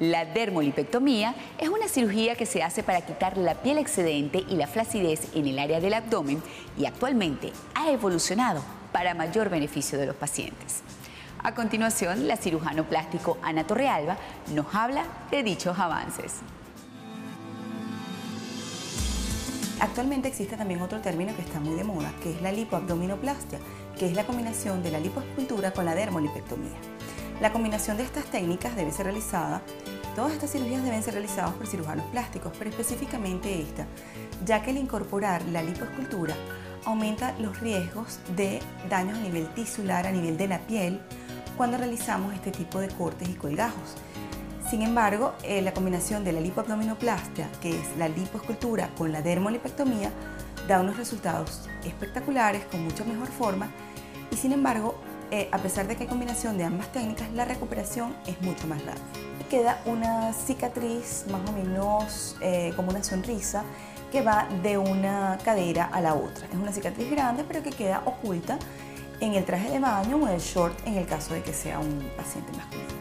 La dermolipectomía es una cirugía que se hace para quitar la piel excedente y la flacidez en el área del abdomen y actualmente ha evolucionado para mayor beneficio de los pacientes. A continuación, la cirujano plástico Ana Torrealba nos habla de dichos avances. Actualmente existe también otro término que está muy de moda, que es la lipoabdominoplastia, que es la combinación de la lipoescultura con la dermolipectomía. La combinación de estas técnicas debe ser realizada, todas estas cirugías deben ser realizadas por cirujanos plásticos, pero específicamente esta, ya que el incorporar la lipoescultura aumenta los riesgos de daños a nivel tisular, a nivel de la piel, cuando realizamos este tipo de cortes y colgajos. Sin embargo, eh, la combinación de la lipoabdominoplastia, que es la lipoescultura, con la dermolipectomía, da unos resultados espectaculares, con mucha mejor forma, y sin embargo, eh, a pesar de que hay combinación de ambas técnicas, la recuperación es mucho más rápida. Queda una cicatriz más o menos eh, como una sonrisa que va de una cadera a la otra. Es una cicatriz grande pero que queda oculta en el traje de baño o en el short en el caso de que sea un paciente masculino.